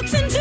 looks into